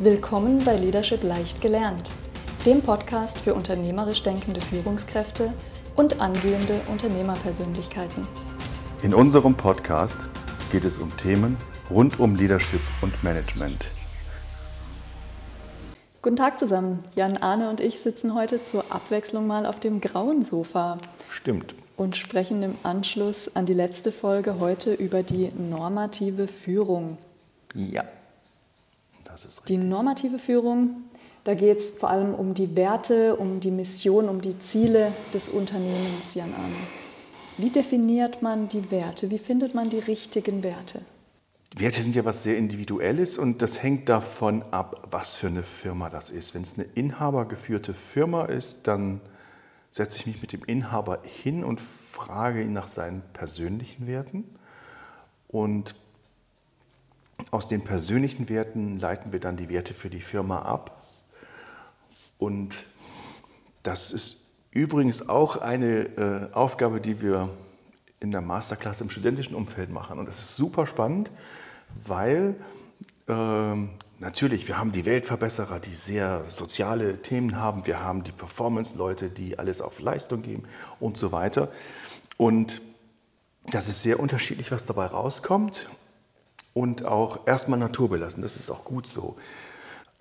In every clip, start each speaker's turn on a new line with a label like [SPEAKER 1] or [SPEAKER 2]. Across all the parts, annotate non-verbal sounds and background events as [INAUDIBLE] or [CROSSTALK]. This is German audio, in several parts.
[SPEAKER 1] Willkommen bei Leadership leicht gelernt, dem Podcast für unternehmerisch denkende Führungskräfte und angehende Unternehmerpersönlichkeiten.
[SPEAKER 2] In unserem Podcast geht es um Themen rund um Leadership und Management.
[SPEAKER 1] Guten Tag zusammen. Jan Arne und ich sitzen heute zur Abwechslung mal auf dem grauen Sofa.
[SPEAKER 2] Stimmt.
[SPEAKER 1] Und sprechen im Anschluss an die letzte Folge heute über die normative Führung.
[SPEAKER 2] Ja, das ist richtig.
[SPEAKER 1] Die normative Führung, da geht es vor allem um die Werte, um die Mission, um die Ziele des Unternehmens, Jan Arne. Wie definiert man die Werte? Wie findet man die richtigen Werte?
[SPEAKER 2] Werte sind ja was sehr Individuelles und das hängt davon ab, was für eine Firma das ist. Wenn es eine inhabergeführte Firma ist, dann setze ich mich mit dem Inhaber hin und frage ihn nach seinen persönlichen Werten. Und aus den persönlichen Werten leiten wir dann die Werte für die Firma ab. Und das ist übrigens auch eine äh, Aufgabe, die wir in der Masterclass im studentischen Umfeld machen. Und das ist super spannend, weil ähm, natürlich, wir haben die Weltverbesserer, die sehr soziale Themen haben. Wir haben die Performance-Leute, die alles auf Leistung geben und so weiter. Und das ist sehr unterschiedlich, was dabei rauskommt. Und auch erstmal naturbelassen. Das ist auch gut so.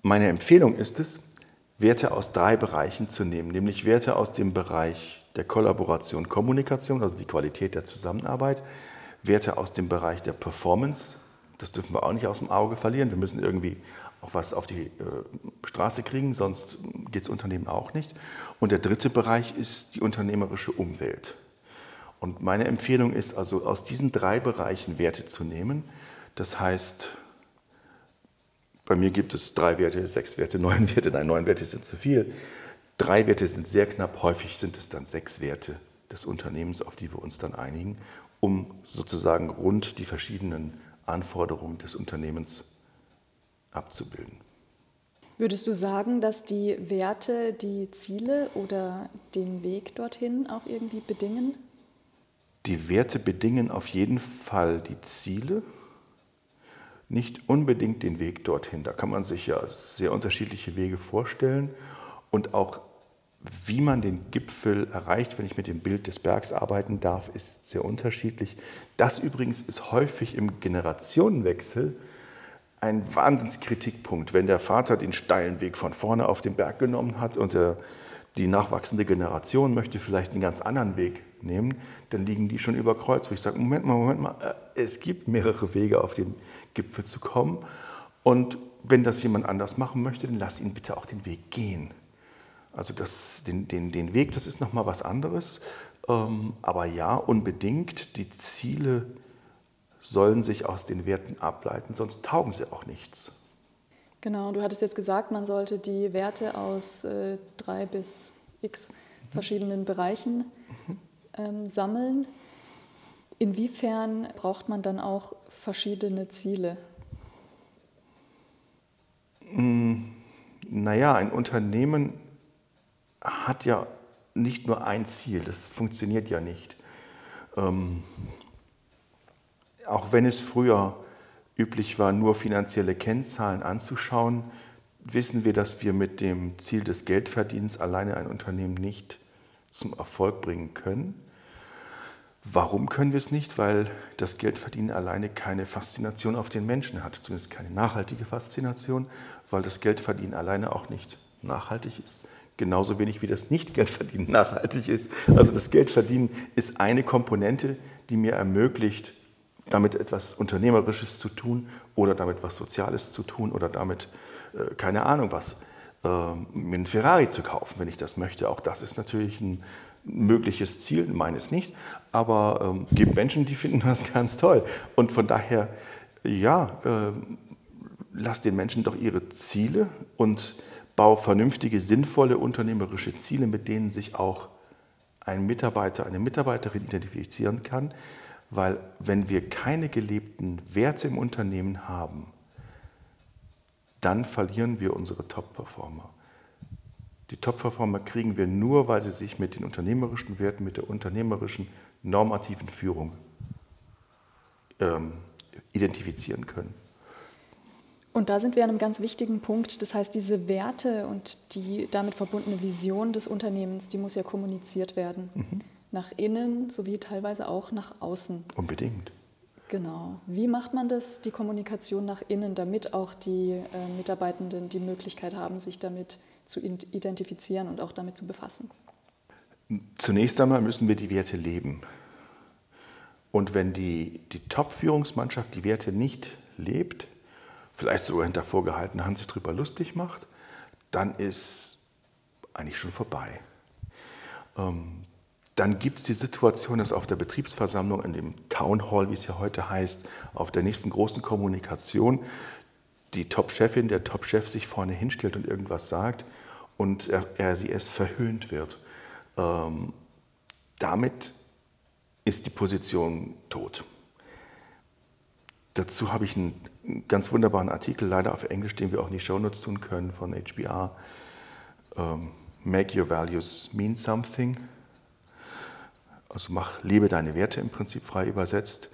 [SPEAKER 2] Meine Empfehlung ist es, Werte aus drei Bereichen zu nehmen, nämlich Werte aus dem Bereich der Kollaboration, Kommunikation, also die Qualität der Zusammenarbeit, Werte aus dem Bereich der Performance, das dürfen wir auch nicht aus dem Auge verlieren, wir müssen irgendwie auch was auf die äh, Straße kriegen, sonst geht es Unternehmen auch nicht. Und der dritte Bereich ist die unternehmerische Umwelt. Und meine Empfehlung ist also, aus diesen drei Bereichen Werte zu nehmen. Das heißt, bei mir gibt es drei Werte, sechs Werte, [LAUGHS] neun Werte. Nein, neun Werte sind zu viel. Drei Werte sind sehr knapp, häufig sind es dann sechs Werte des Unternehmens, auf die wir uns dann einigen, um sozusagen rund die verschiedenen Anforderungen des Unternehmens abzubilden.
[SPEAKER 1] Würdest du sagen, dass die Werte die Ziele oder den Weg dorthin auch irgendwie bedingen?
[SPEAKER 2] Die Werte bedingen auf jeden Fall die Ziele, nicht unbedingt den Weg dorthin. Da kann man sich ja sehr unterschiedliche Wege vorstellen und auch wie man den Gipfel erreicht, wenn ich mit dem Bild des Bergs arbeiten darf, ist sehr unterschiedlich. Das übrigens ist häufig im Generationenwechsel ein Wahnsinnskritikpunkt, wenn der Vater den steilen Weg von vorne auf den Berg genommen hat und der, die nachwachsende Generation möchte vielleicht einen ganz anderen Weg nehmen, dann liegen die schon über Kreuz, wo ich sage, Moment mal, Moment mal, äh, es gibt mehrere Wege auf den Gipfel zu kommen und wenn das jemand anders machen möchte, dann lass ihn bitte auch den Weg gehen. Also das, den, den, den Weg, das ist nochmal was anderes. Ähm, aber ja, unbedingt, die Ziele sollen sich aus den Werten ableiten, sonst taugen sie auch nichts.
[SPEAKER 1] Genau, du hattest jetzt gesagt, man sollte die Werte aus äh, drei bis x verschiedenen Bereichen ähm, sammeln. Inwiefern braucht man dann auch verschiedene Ziele?
[SPEAKER 2] Hm, naja, ein Unternehmen hat ja nicht nur ein Ziel, das funktioniert ja nicht. Ähm, auch wenn es früher üblich war, nur finanzielle Kennzahlen anzuschauen, wissen wir, dass wir mit dem Ziel des Geldverdienens alleine ein Unternehmen nicht zum Erfolg bringen können. Warum können wir es nicht? Weil das Geldverdienen alleine keine Faszination auf den Menschen hat, zumindest keine nachhaltige Faszination, weil das Geldverdienen alleine auch nicht nachhaltig ist genauso wenig wie das Nicht-Geldverdienen nachhaltig ist. Also das Geldverdienen ist eine Komponente, die mir ermöglicht, damit etwas Unternehmerisches zu tun oder damit was Soziales zu tun oder damit, äh, keine Ahnung was, äh, mir einen Ferrari zu kaufen, wenn ich das möchte. Auch das ist natürlich ein mögliches Ziel, meines nicht, aber ähm, gibt Menschen, die finden das [LAUGHS] ganz toll. Und von daher, ja, äh, lass den Menschen doch ihre Ziele und Bau vernünftige, sinnvolle unternehmerische Ziele, mit denen sich auch ein Mitarbeiter, eine Mitarbeiterin identifizieren kann, weil wenn wir keine gelebten Werte im Unternehmen haben, dann verlieren wir unsere Top-Performer. Die Top-Performer kriegen wir nur, weil sie sich mit den unternehmerischen Werten, mit der unternehmerischen normativen Führung ähm, identifizieren können.
[SPEAKER 1] Und da sind wir an einem ganz wichtigen Punkt. Das heißt, diese Werte und die damit verbundene Vision des Unternehmens, die muss ja kommuniziert werden. Mhm. Nach innen sowie teilweise auch nach außen.
[SPEAKER 2] Unbedingt.
[SPEAKER 1] Genau. Wie macht man das, die Kommunikation nach innen, damit auch die äh, Mitarbeitenden die Möglichkeit haben, sich damit zu identifizieren und auch damit zu befassen?
[SPEAKER 2] Zunächst einmal müssen wir die Werte leben. Und wenn die, die Top-Führungsmannschaft die Werte nicht lebt, vielleicht sogar hinter vorgehaltener Hand sich darüber lustig macht, dann ist eigentlich schon vorbei. Ähm, dann gibt es die Situation, dass auf der Betriebsversammlung, in dem Town Hall, wie es ja heute heißt, auf der nächsten großen Kommunikation, die Top-Chefin, der Top-Chef sich vorne hinstellt und irgendwas sagt und er, er sie es verhöhnt wird. Ähm, damit ist die Position tot. Dazu habe ich einen ganz wunderbaren Artikel, leider auf Englisch, den wir auch die Shownotes tun können, von HBR. Ähm, Make your values mean something. Also mach, lebe deine Werte im Prinzip frei übersetzt.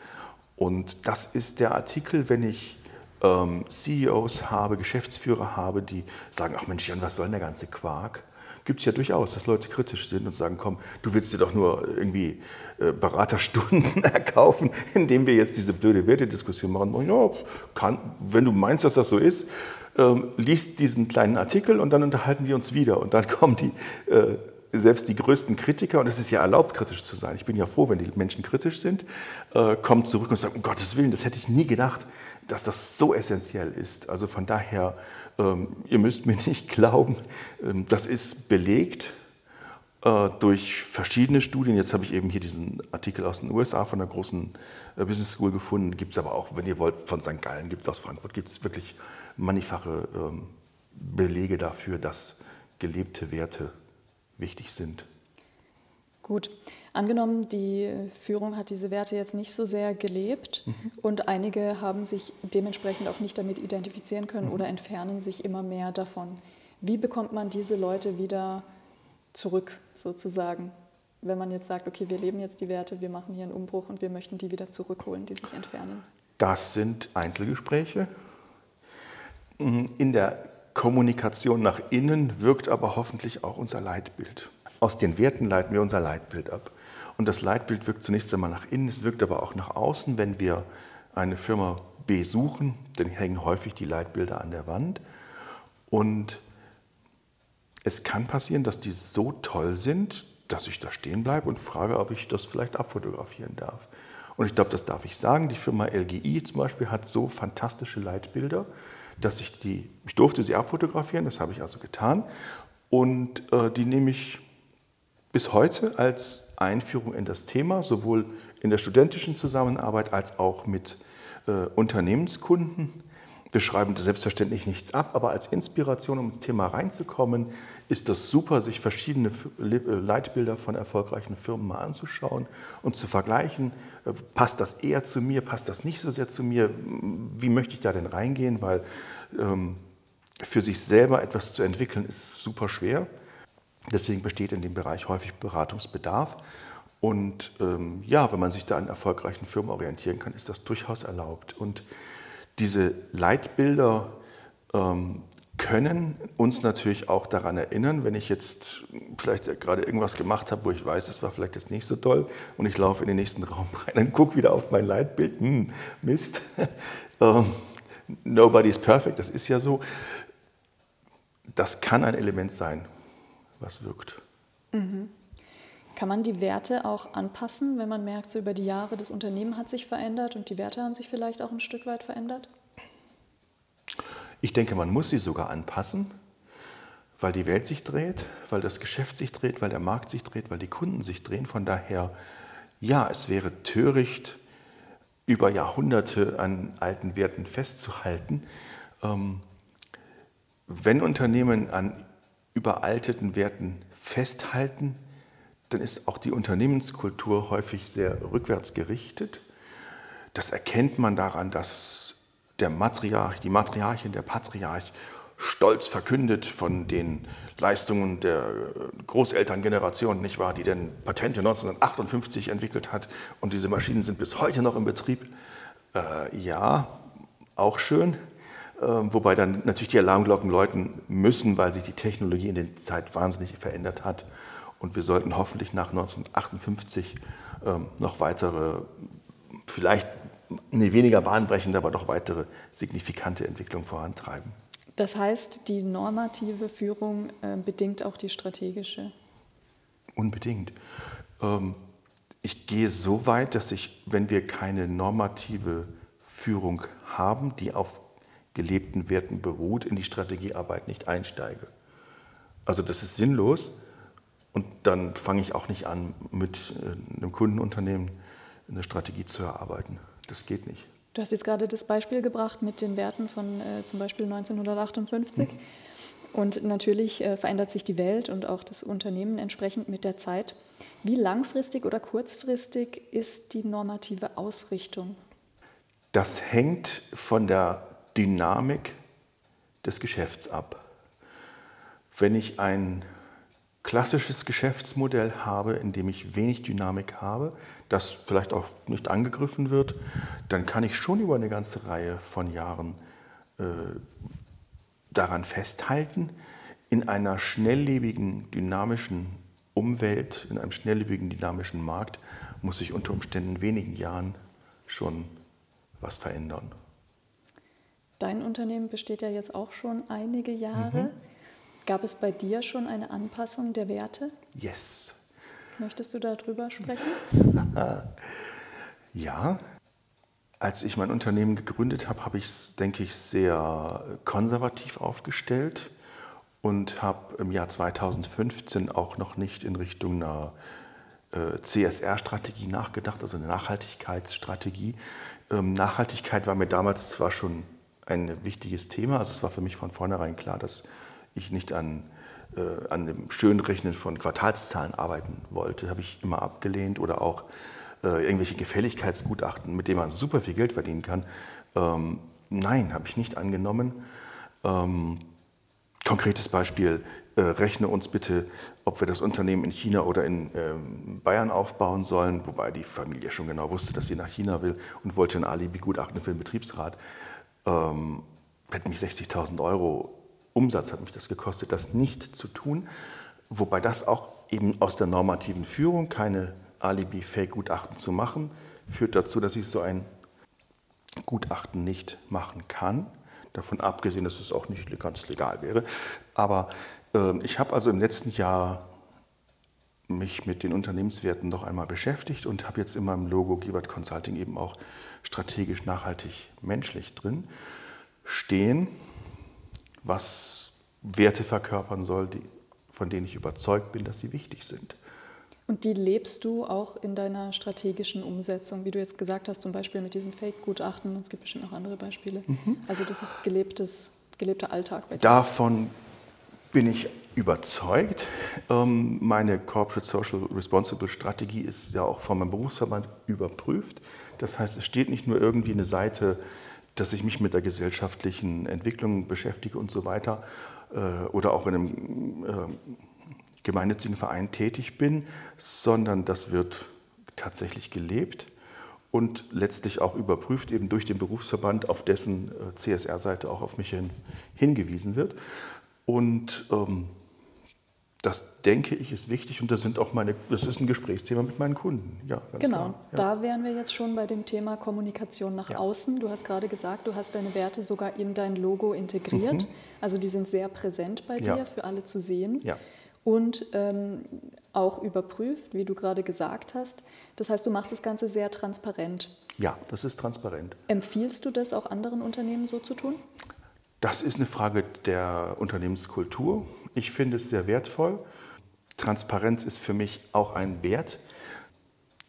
[SPEAKER 2] Und das ist der Artikel, wenn ich ähm, CEOs habe, Geschäftsführer habe, die sagen, ach Mensch, Jan, was soll denn der ganze Quark? Gibt es ja durchaus, dass Leute kritisch sind und sagen, komm, du willst dir doch nur irgendwie äh, Beraterstunden [LAUGHS] erkaufen, indem wir jetzt diese blöde Wertediskussion machen. Ja, kann, wenn du meinst, dass das so ist, ähm, liest diesen kleinen Artikel und dann unterhalten wir uns wieder. Und dann [LAUGHS] kommen die äh, selbst die größten Kritiker, und es ist ja erlaubt, kritisch zu sein, ich bin ja froh, wenn die Menschen kritisch sind, äh, kommen zurück und sagen, um Gottes Willen, das hätte ich nie gedacht, dass das so essentiell ist. Also von daher, ähm, ihr müsst mir [LAUGHS] nicht glauben, ähm, das ist belegt äh, durch verschiedene Studien. Jetzt habe ich eben hier diesen Artikel aus den USA von einer großen äh, Business School gefunden. Gibt es aber auch, wenn ihr wollt, von St. Gallen, gibt es aus Frankfurt, gibt es wirklich mannigfache ähm, Belege dafür, dass gelebte Werte wichtig sind.
[SPEAKER 1] Gut, angenommen, die Führung hat diese Werte jetzt nicht so sehr gelebt mhm. und einige haben sich dementsprechend auch nicht damit identifizieren können mhm. oder entfernen sich immer mehr davon. Wie bekommt man diese Leute wieder zurück, sozusagen? Wenn man jetzt sagt, okay, wir leben jetzt die Werte, wir machen hier einen Umbruch und wir möchten die wieder zurückholen, die sich entfernen.
[SPEAKER 2] Das sind Einzelgespräche. In der Kommunikation nach innen wirkt aber hoffentlich auch unser Leitbild. Aus den Werten leiten wir unser Leitbild ab. Und das Leitbild wirkt zunächst einmal nach innen, es wirkt aber auch nach außen. Wenn wir eine Firma besuchen, dann hängen häufig die Leitbilder an der Wand. Und es kann passieren, dass die so toll sind, dass ich da stehen bleibe und frage, ob ich das vielleicht abfotografieren darf. Und ich glaube, das darf ich sagen. Die Firma LGI zum Beispiel hat so fantastische Leitbilder, dass ich die, ich durfte sie abfotografieren, das habe ich also getan. Und äh, die nehme ich bis heute als Einführung in das Thema, sowohl in der studentischen Zusammenarbeit als auch mit äh, Unternehmenskunden. Wir schreiben selbstverständlich nichts ab, aber als Inspiration, um ins Thema reinzukommen, ist das super, sich verschiedene äh, Leitbilder von erfolgreichen Firmen mal anzuschauen und zu vergleichen. Äh, passt das eher zu mir, passt das nicht so sehr zu mir? Wie möchte ich da denn reingehen? Weil ähm, für sich selber etwas zu entwickeln ist super schwer. Deswegen besteht in dem Bereich häufig Beratungsbedarf. Und ähm, ja, wenn man sich da an erfolgreichen Firmen orientieren kann, ist das durchaus erlaubt. Und diese Leitbilder ähm, können uns natürlich auch daran erinnern, wenn ich jetzt vielleicht gerade irgendwas gemacht habe, wo ich weiß, das war vielleicht jetzt nicht so toll und ich laufe in den nächsten Raum [LAUGHS] rein und gucke wieder auf mein Leitbild, hm, Mist, [LAUGHS] ähm, nobody is perfect, das ist ja so. Das kann ein Element sein, was wirkt.
[SPEAKER 1] Mhm. Kann man die Werte auch anpassen, wenn man merkt, so über die Jahre das Unternehmen hat sich verändert und die Werte haben sich vielleicht auch ein Stück weit verändert?
[SPEAKER 2] Ich denke, man muss sie sogar anpassen, weil die Welt sich dreht, weil das Geschäft sich dreht, weil der Markt sich dreht, weil die Kunden sich drehen. Von daher, ja, es wäre töricht, über Jahrhunderte an alten Werten festzuhalten. Ähm, wenn Unternehmen an überalteten Werten festhalten, dann ist auch die Unternehmenskultur häufig sehr rückwärts gerichtet. Das erkennt man daran, dass der Matriarch, die Matriarchin, der Patriarch stolz verkündet von den Leistungen der Großelterngeneration, nicht wahr, die denn Patente 1958 entwickelt hat und diese Maschinen sind bis heute noch im Betrieb. Äh, ja, auch schön. wobei dann natürlich die Alarmglocken läuten müssen, weil sich die Technologie in der Zeit wahnsinnig verändert hat. Und wir sollten hoffentlich nach 1958 ähm, noch weitere, vielleicht nee, weniger bahnbrechende, aber doch weitere signifikante Entwicklungen vorantreiben.
[SPEAKER 1] Das heißt, die normative Führung äh, bedingt auch die strategische?
[SPEAKER 2] Unbedingt. Ähm, ich gehe so weit, dass ich, wenn wir keine normative Führung haben, die auf gelebten Werten beruht, in die Strategiearbeit nicht einsteige. Also das ist sinnlos und dann fange ich auch nicht an, mit äh, einem Kundenunternehmen eine Strategie zu erarbeiten. Das geht nicht.
[SPEAKER 1] Du hast jetzt gerade das Beispiel gebracht mit den Werten von äh, zum Beispiel 1958. Mhm. Und natürlich äh, verändert sich die Welt und auch das Unternehmen entsprechend mit der Zeit. Wie langfristig oder kurzfristig ist die normative Ausrichtung?
[SPEAKER 2] Das hängt von der Dynamik des Geschäfts ab. Wenn ich ein klassisches Geschäftsmodell habe, in dem ich wenig Dynamik habe, das vielleicht auch nicht angegriffen wird, dann kann ich schon über eine ganze Reihe von Jahren äh, daran festhalten, in einer schnelllebigen, dynamischen Umwelt, in einem schnelllebigen, dynamischen Markt, muss sich unter Umständen in wenigen Jahren schon was verändern.
[SPEAKER 1] Dein Unternehmen besteht ja jetzt auch schon einige Jahre. Mhm. Gab es bei dir schon eine Anpassung der Werte?
[SPEAKER 2] Yes.
[SPEAKER 1] Möchtest du darüber sprechen? [LAUGHS]
[SPEAKER 2] ja. Als ich mein Unternehmen gegründet habe, habe ich es, denke ich, sehr konservativ aufgestellt und habe im Jahr 2015 auch noch nicht in Richtung einer äh, CSR-Strategie nachgedacht, also eine Nachhaltigkeitsstrategie. Ähm, Nachhaltigkeit war mir damals zwar schon ein wichtiges Thema, also es war für mich von vornherein klar, dass ich nicht an, äh, an dem Schönrechnen von Quartalszahlen arbeiten wollte, habe ich immer abgelehnt oder auch äh, irgendwelche Gefälligkeitsgutachten, mit denen man super viel Geld verdienen kann. Ähm, nein, habe ich nicht angenommen. Ähm, konkretes Beispiel, äh, rechne uns bitte, ob wir das Unternehmen in China oder in ähm, Bayern aufbauen sollen, wobei die Familie schon genau wusste, dass sie nach China will und wollte ein Alibi-Gutachten für den Betriebsrat. Ähm, hätte mich 60.000 Euro Umsatz hat mich das gekostet, das nicht zu tun. Wobei das auch eben aus der normativen Führung, keine Alibi-Fake-Gutachten zu machen, führt dazu, dass ich so ein Gutachten nicht machen kann. Davon abgesehen, dass es auch nicht ganz legal wäre. Aber äh, ich habe also im letzten Jahr mich mit den Unternehmenswerten noch einmal beschäftigt und habe jetzt in meinem Logo Giebert Consulting eben auch strategisch nachhaltig menschlich drin stehen was Werte verkörpern soll, die, von denen ich überzeugt bin, dass sie wichtig sind.
[SPEAKER 1] Und die lebst du auch in deiner strategischen Umsetzung, wie du jetzt gesagt hast, zum Beispiel mit diesem Fake-Gutachten. Es gibt bestimmt noch andere Beispiele. Mhm. Also das ist gelebtes, gelebter Alltag
[SPEAKER 2] bei dir. Davon bin ich überzeugt. Ähm, meine Corporate Social Responsible Strategie ist ja auch von meinem Berufsverband überprüft. Das heißt, es steht nicht nur irgendwie eine Seite dass ich mich mit der gesellschaftlichen Entwicklung beschäftige und so weiter äh, oder auch in einem äh, gemeinnützigen Verein tätig bin, sondern das wird tatsächlich gelebt und letztlich auch überprüft eben durch den Berufsverband, auf dessen äh, CSR-Seite auch auf mich hin, hingewiesen wird. Und ähm, das denke ich ist wichtig und das sind auch meine, das ist ein Gesprächsthema mit meinen Kunden.
[SPEAKER 1] Ja, genau, ja. da wären wir jetzt schon bei dem Thema Kommunikation nach ja. außen. Du hast gerade gesagt, du hast deine Werte sogar in dein Logo integriert. Mhm. Also die sind sehr präsent bei dir, ja. für alle zu sehen. Ja. Und ähm, auch überprüft, wie du gerade gesagt hast. Das heißt, du machst das Ganze sehr transparent.
[SPEAKER 2] Ja, das ist transparent.
[SPEAKER 1] Empfiehlst du das auch anderen Unternehmen so zu tun?
[SPEAKER 2] Das ist eine Frage der Unternehmenskultur. Ich finde es sehr wertvoll. Transparenz ist für mich auch ein Wert.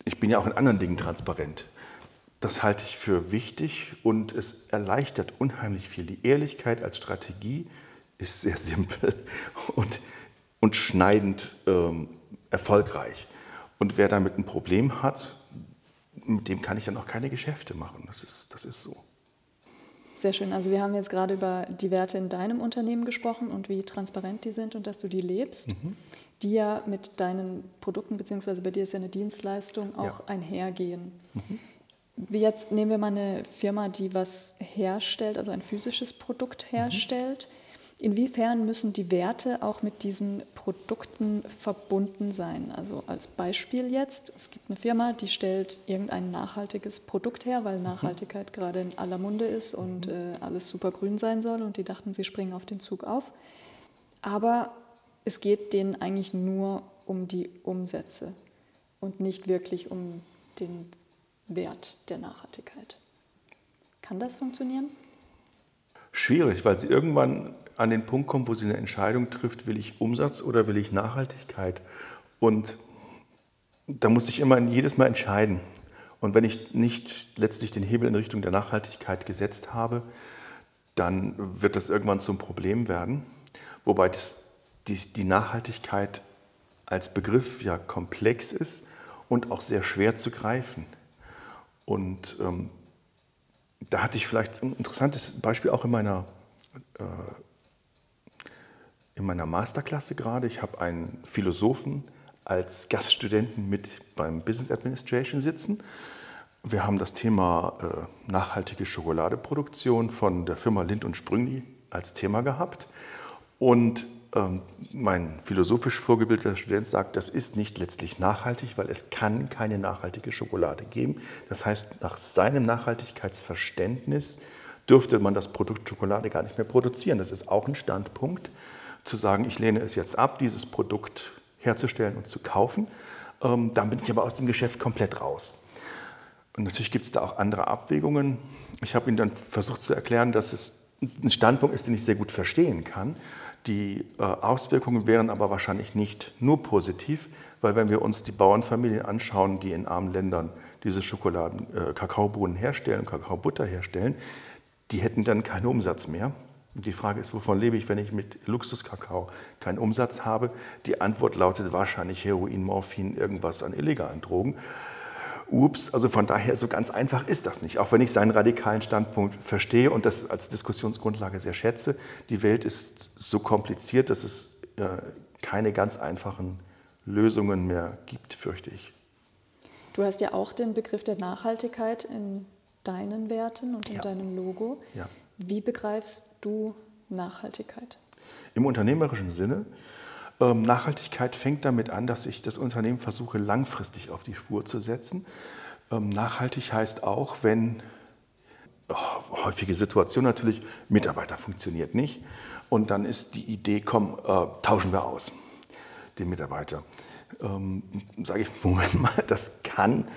[SPEAKER 2] Ich bin ja auch in anderen Dingen transparent. Das halte ich für wichtig und es erleichtert unheimlich viel. Die Ehrlichkeit als Strategie ist sehr simpel [LAUGHS] und, und schneidend ähm, erfolgreich. Und wer damit ein Problem hat, mit dem kann ich dann auch keine Geschäfte machen. Das ist, das ist so.
[SPEAKER 1] Sehr schön. Also wir haben jetzt gerade über die Werte in deinem Unternehmen gesprochen und wie transparent die sind und dass du die lebst, mhm. die ja mit deinen Produkten, beziehungsweise bei dir ist ja eine Dienstleistung, auch ja. einhergehen. Mhm. Wie jetzt nehmen wir mal eine Firma, die was herstellt, also ein physisches Produkt herstellt. Mhm Inwiefern müssen die Werte auch mit diesen Produkten verbunden sein? Also als Beispiel jetzt, es gibt eine Firma, die stellt irgendein nachhaltiges Produkt her, weil mhm. Nachhaltigkeit gerade in aller Munde ist und mhm. äh, alles super grün sein soll und die dachten, sie springen auf den Zug auf. Aber es geht denen eigentlich nur um die Umsätze und nicht wirklich um den Wert der Nachhaltigkeit. Kann das funktionieren?
[SPEAKER 2] Schwierig, weil sie irgendwann an den Punkt kommt, wo sie eine Entscheidung trifft, will ich Umsatz oder will ich Nachhaltigkeit? Und da muss ich immer jedes Mal entscheiden. Und wenn ich nicht letztlich den Hebel in Richtung der Nachhaltigkeit gesetzt habe, dann wird das irgendwann zum Problem werden. Wobei das, die, die Nachhaltigkeit als Begriff ja komplex ist und auch sehr schwer zu greifen. Und ähm, da hatte ich vielleicht ein interessantes Beispiel auch in meiner äh, in meiner Masterklasse gerade. Ich habe einen Philosophen als Gaststudenten mit beim Business Administration sitzen. Wir haben das Thema äh, nachhaltige Schokoladeproduktion von der Firma Lind und Sprüngli als Thema gehabt. Und mein philosophisch vorgebildeter Student sagt, das ist nicht letztlich nachhaltig, weil es kann keine nachhaltige Schokolade geben. Das heißt, nach seinem Nachhaltigkeitsverständnis dürfte man das Produkt Schokolade gar nicht mehr produzieren. Das ist auch ein Standpunkt zu sagen, ich lehne es jetzt ab, dieses Produkt herzustellen und zu kaufen. Ähm, dann bin ich aber aus dem Geschäft komplett raus. Und natürlich gibt es da auch andere Abwägungen. Ich habe Ihnen dann versucht zu erklären, dass es ein Standpunkt ist, den ich sehr gut verstehen kann. Die äh, Auswirkungen wären aber wahrscheinlich nicht nur positiv, weil wenn wir uns die Bauernfamilien anschauen, die in armen Ländern diese Schokoladen, äh, Kakaobohnen herstellen, Kakaobutter herstellen, die hätten dann keinen Umsatz mehr. Die Frage ist, wovon lebe ich, wenn ich mit Luxuskakao keinen Umsatz habe? Die Antwort lautet wahrscheinlich Heroin, Morphin, irgendwas an illegalen Drogen. Ups, also von daher so ganz einfach ist das nicht, auch wenn ich seinen radikalen Standpunkt verstehe und das als Diskussionsgrundlage sehr schätze. Die Welt ist so kompliziert, dass es äh, keine ganz einfachen Lösungen mehr gibt, fürchte ich.
[SPEAKER 1] Du hast ja auch den Begriff der Nachhaltigkeit in deinen Werten und in ja. deinem Logo. Ja. Wie begreifst du Nachhaltigkeit?
[SPEAKER 2] Im unternehmerischen Sinne. Ähm, Nachhaltigkeit fängt damit an, dass ich das Unternehmen versuche, langfristig auf die Spur zu setzen. Ähm, nachhaltig heißt auch, wenn oh, häufige Situation natürlich, Mitarbeiter funktioniert nicht. Und dann ist die Idee, komm, äh, tauschen wir aus, den Mitarbeiter. Ähm, Sage ich, [LAUGHS] Moment mal, das kann,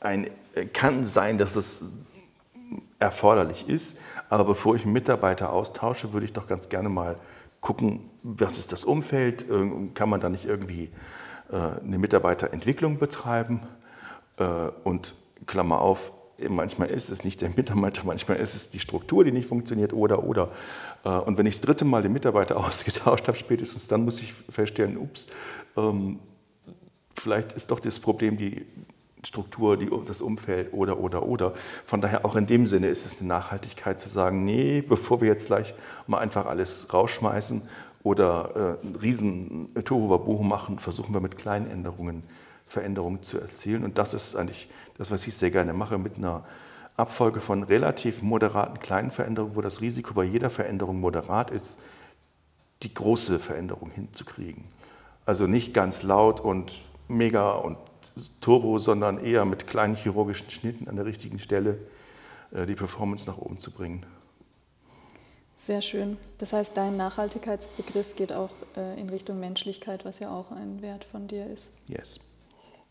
[SPEAKER 2] ein, kann sein, dass es erforderlich ist. Aber bevor ich einen Mitarbeiter austausche, würde ich doch ganz gerne mal gucken, was ist das Umfeld? Kann man da nicht irgendwie äh, eine Mitarbeiterentwicklung betreiben? Äh, und Klammer auf, manchmal ist es nicht der Mitarbeiter, manchmal ist es die Struktur, die nicht funktioniert oder oder. Äh, und wenn ich das dritte Mal den Mitarbeiter [LAUGHS] ausgetauscht habe, spätestens dann muss ich feststellen, ups, ähm, vielleicht ist doch das Problem die Struktur, die, das Umfeld oder, oder, oder. Von daher auch in dem Sinne ist es eine Nachhaltigkeit zu sagen, nee, bevor wir jetzt gleich mal einfach alles rausschmeißen oder äh, einen riesen Tohuwabohu machen, versuchen wir mit kleinen Änderungen Veränderungen zu erzielen. Und das ist eigentlich das, was ich sehr gerne mache, mit einer Abfolge von relativ moderaten kleinen Veränderungen, wo das Risiko bei jeder Veränderung moderat ist, die große Veränderung hinzukriegen. Also nicht ganz laut und mega und Turbo, sondern eher mit kleinen chirurgischen Schnitten an der richtigen Stelle äh, die Performance nach oben zu bringen.
[SPEAKER 1] Sehr schön. Das heißt, dein Nachhaltigkeitsbegriff geht auch äh, in Richtung Menschlichkeit, was ja auch ein Wert von dir ist.
[SPEAKER 2] Yes.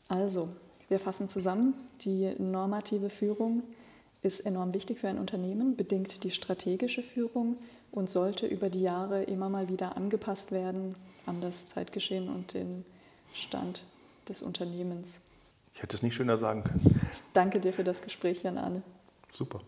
[SPEAKER 1] Also, wir fassen zusammen. Die normative Führung ist enorm wichtig für ein Unternehmen, bedingt die strategische Führung und sollte über die Jahre immer mal wieder angepasst werden an das Zeitgeschehen und den Stand des Unternehmens.
[SPEAKER 2] Ich hätte es nicht schöner sagen können.
[SPEAKER 1] Ich danke dir für das Gespräch, Jan Arne.
[SPEAKER 2] Super.